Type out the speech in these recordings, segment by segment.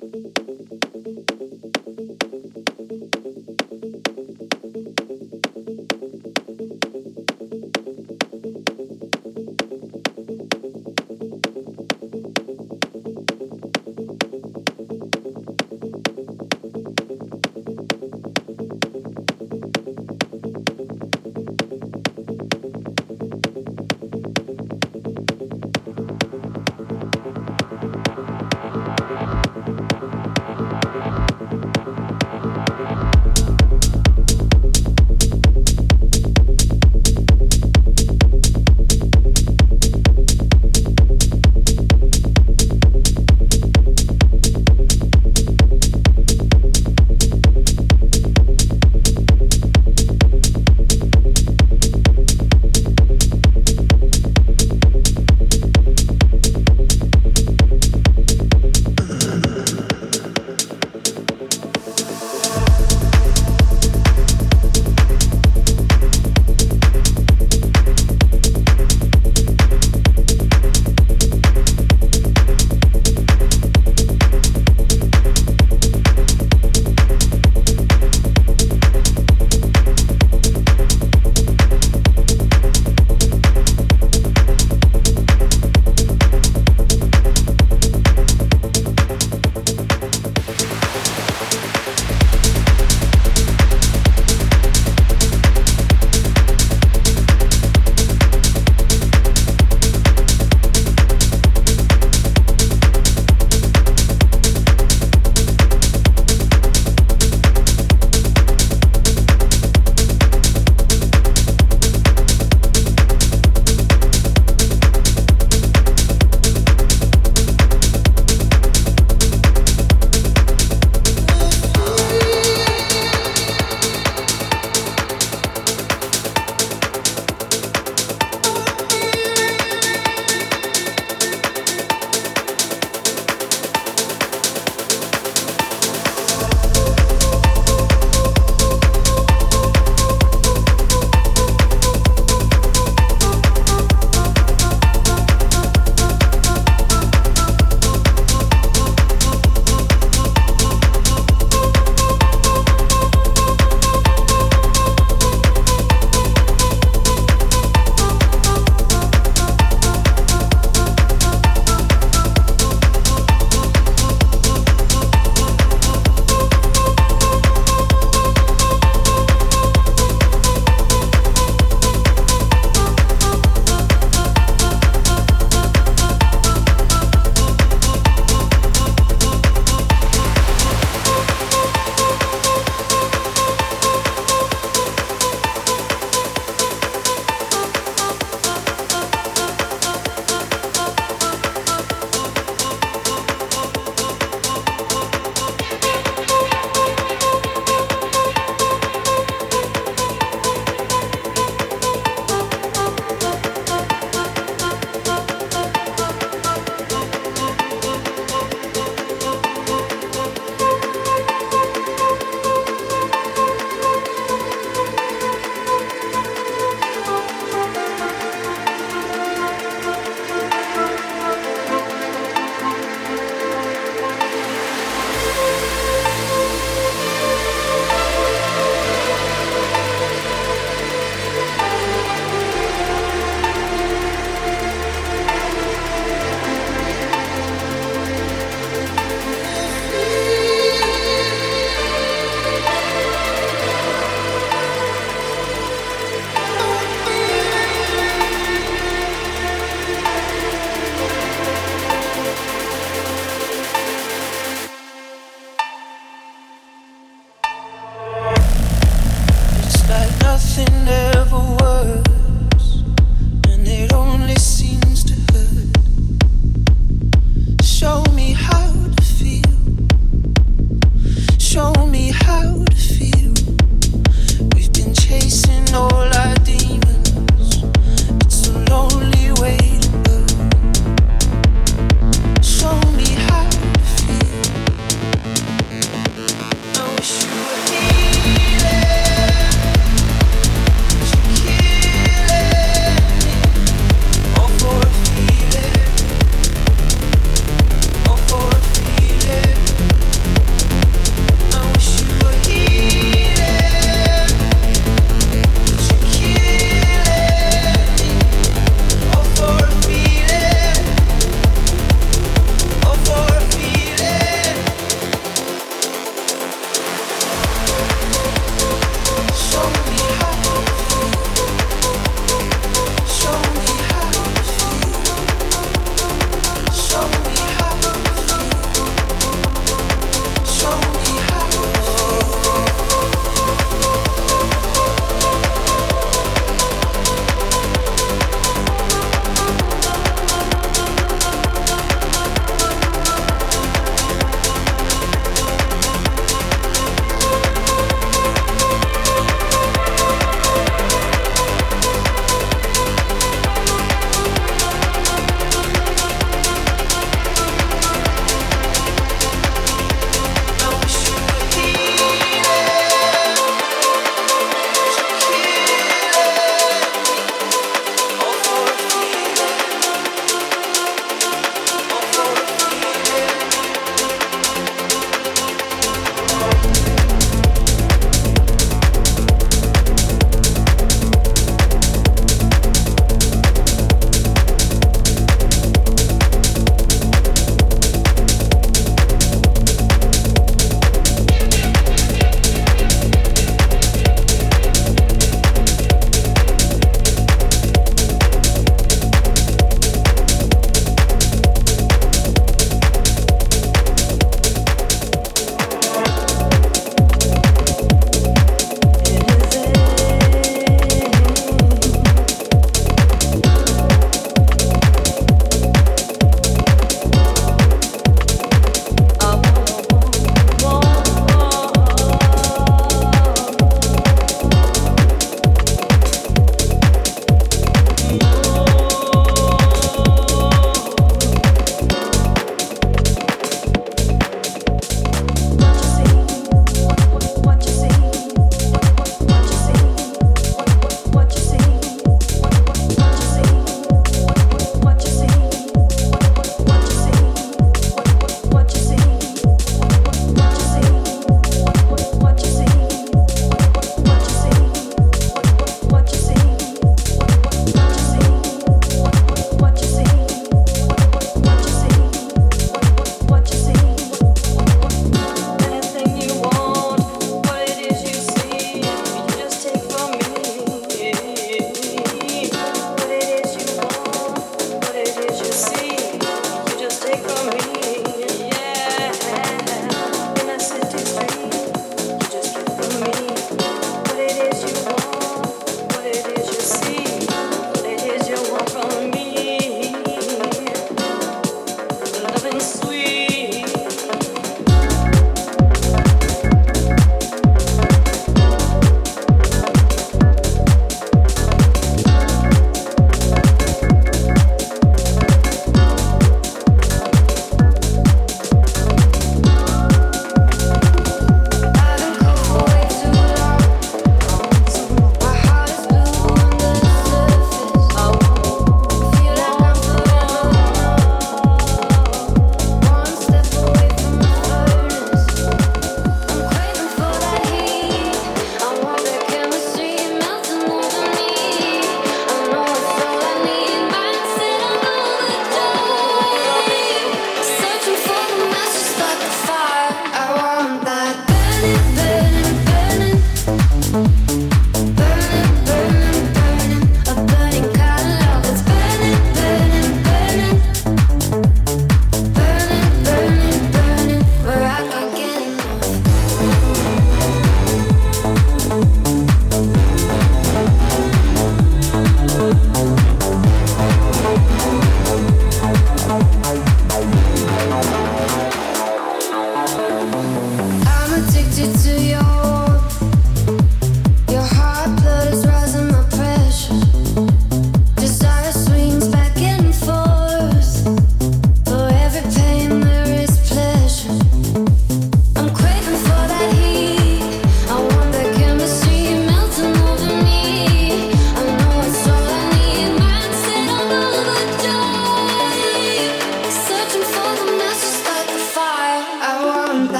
Thank you.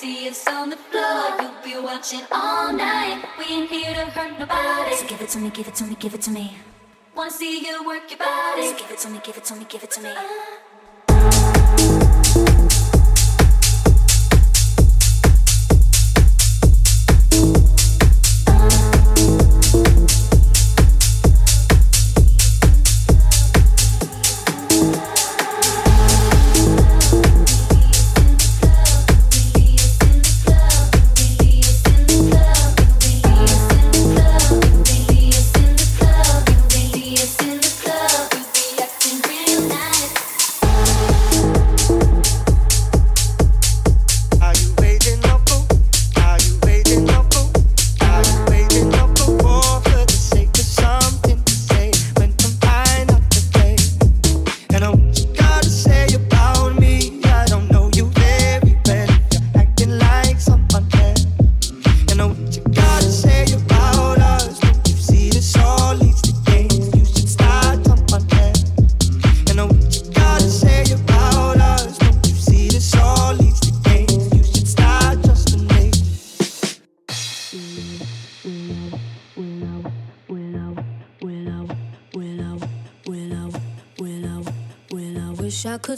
See us on the floor, you'll be watching all night. We ain't here to hurt nobody. So give it to me, give it to me, give it to me. Wanna see you work your body. So give it to me, give it to me, give it to me. Uh.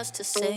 Much to say.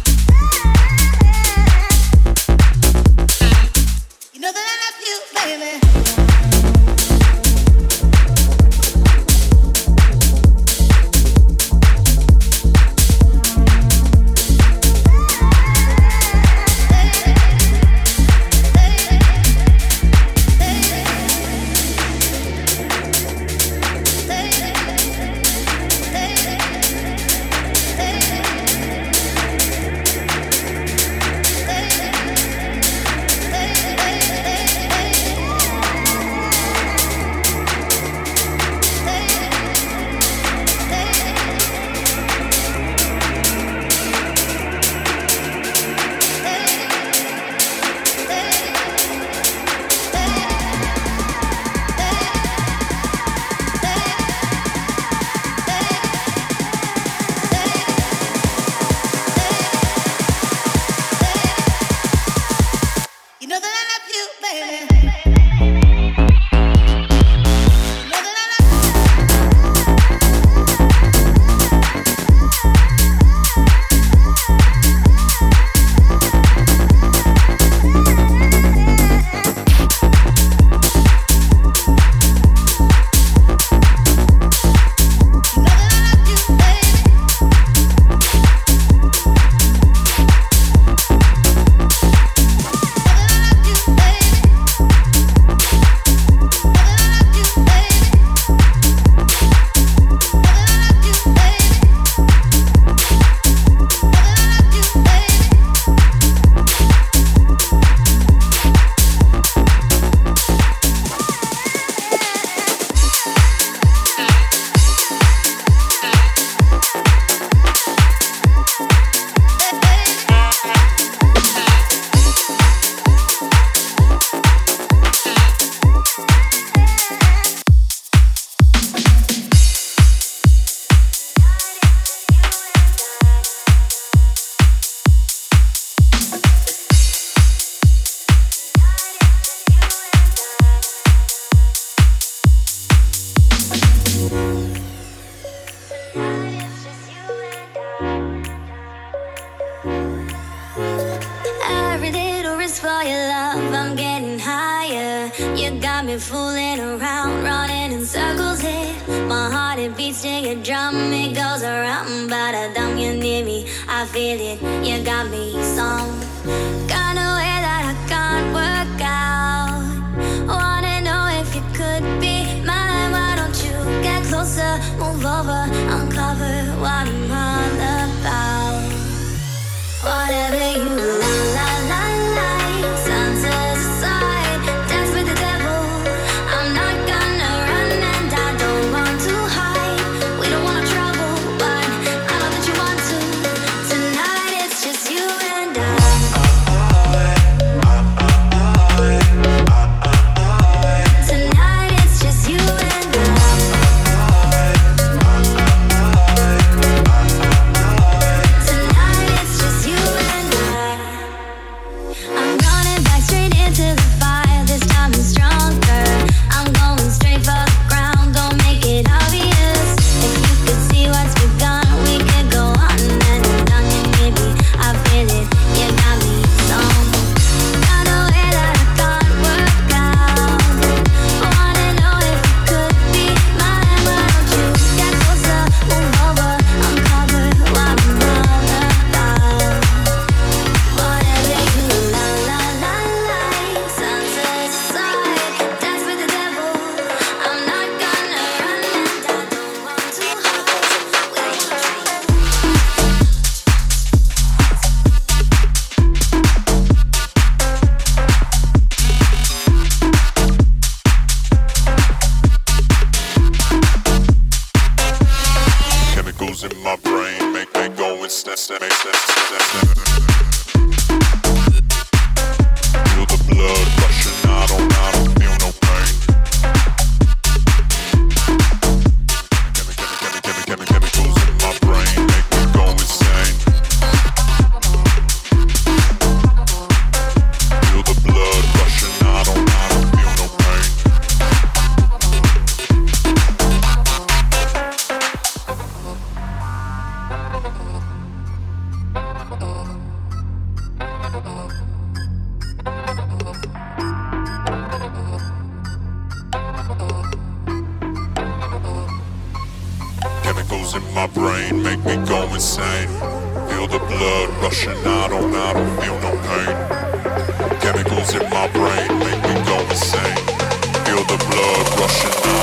show.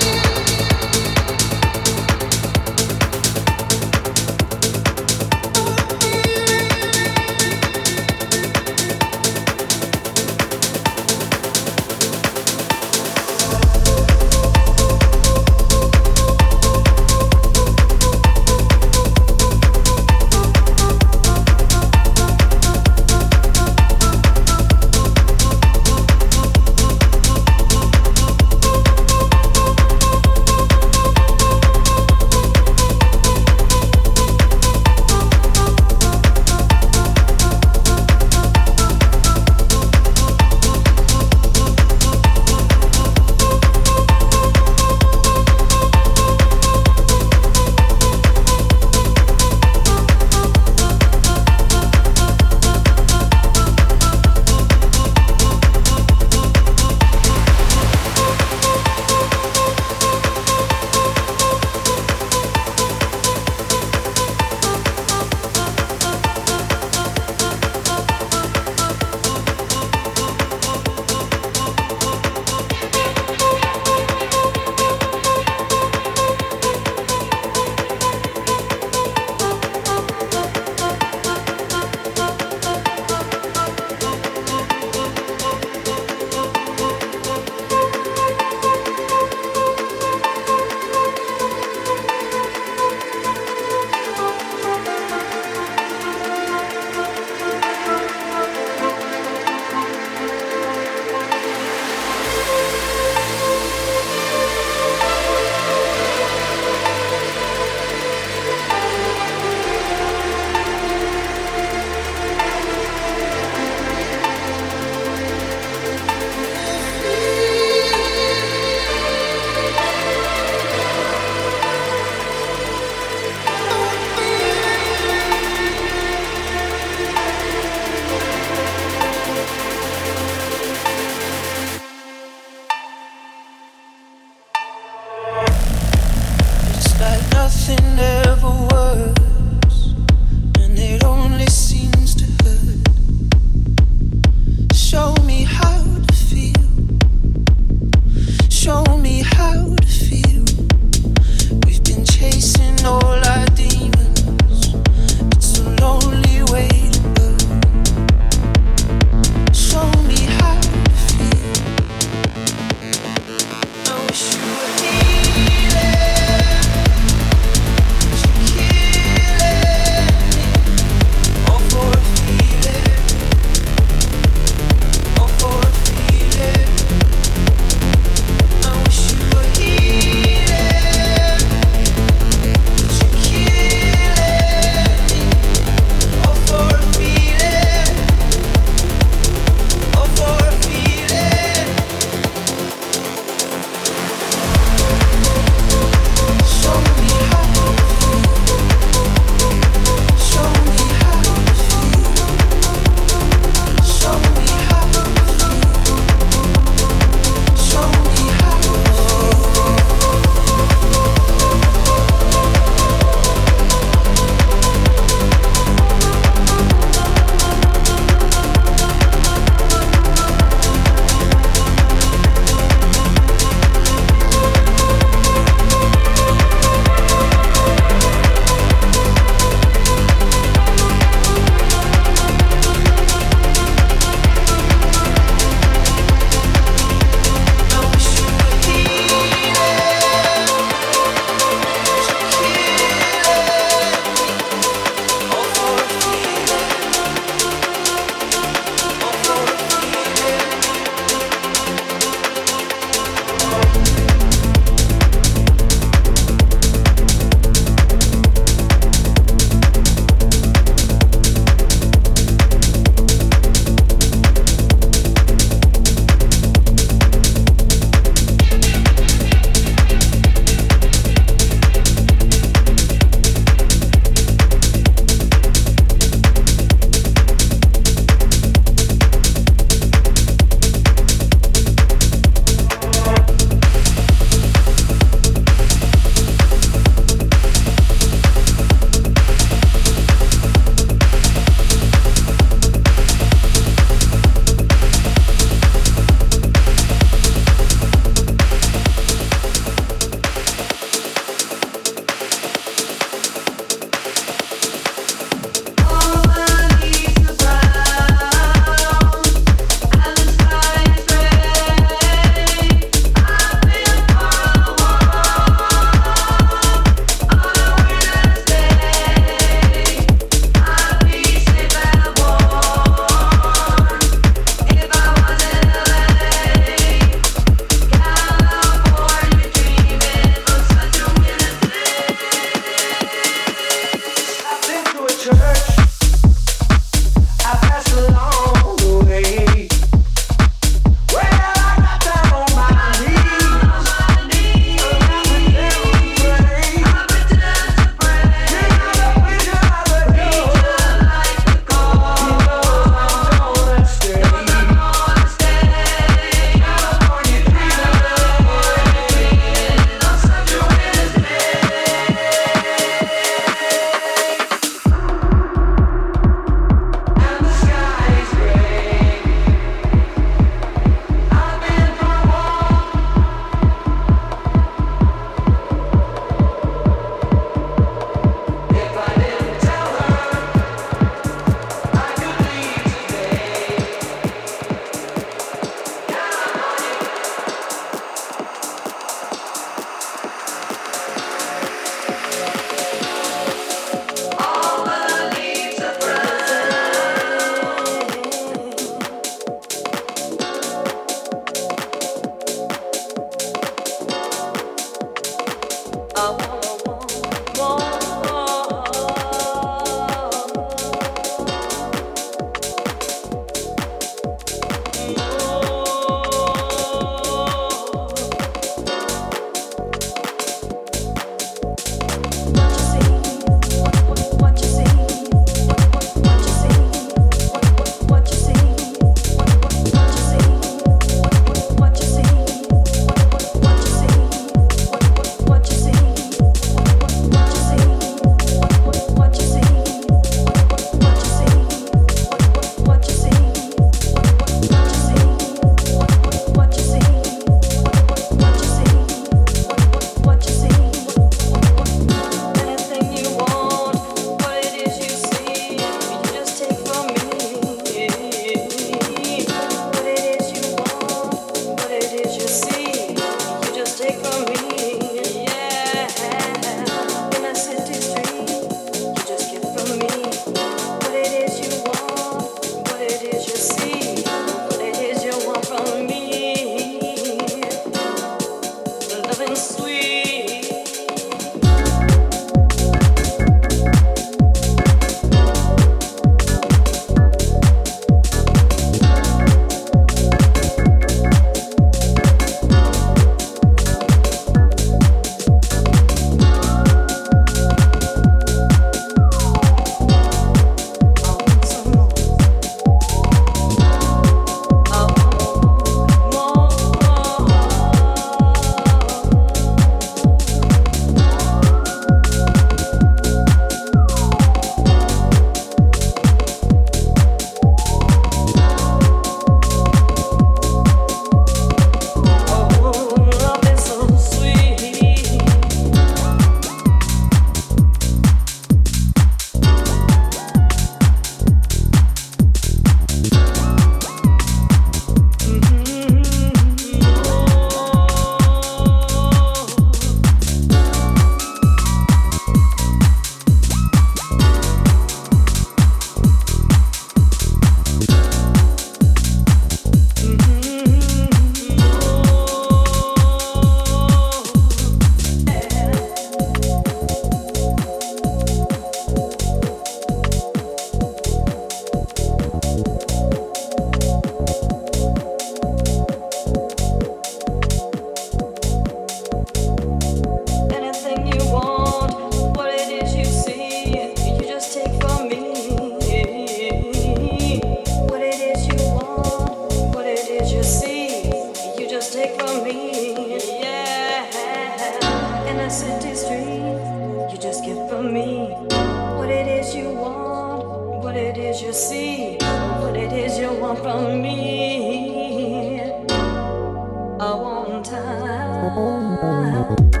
Time.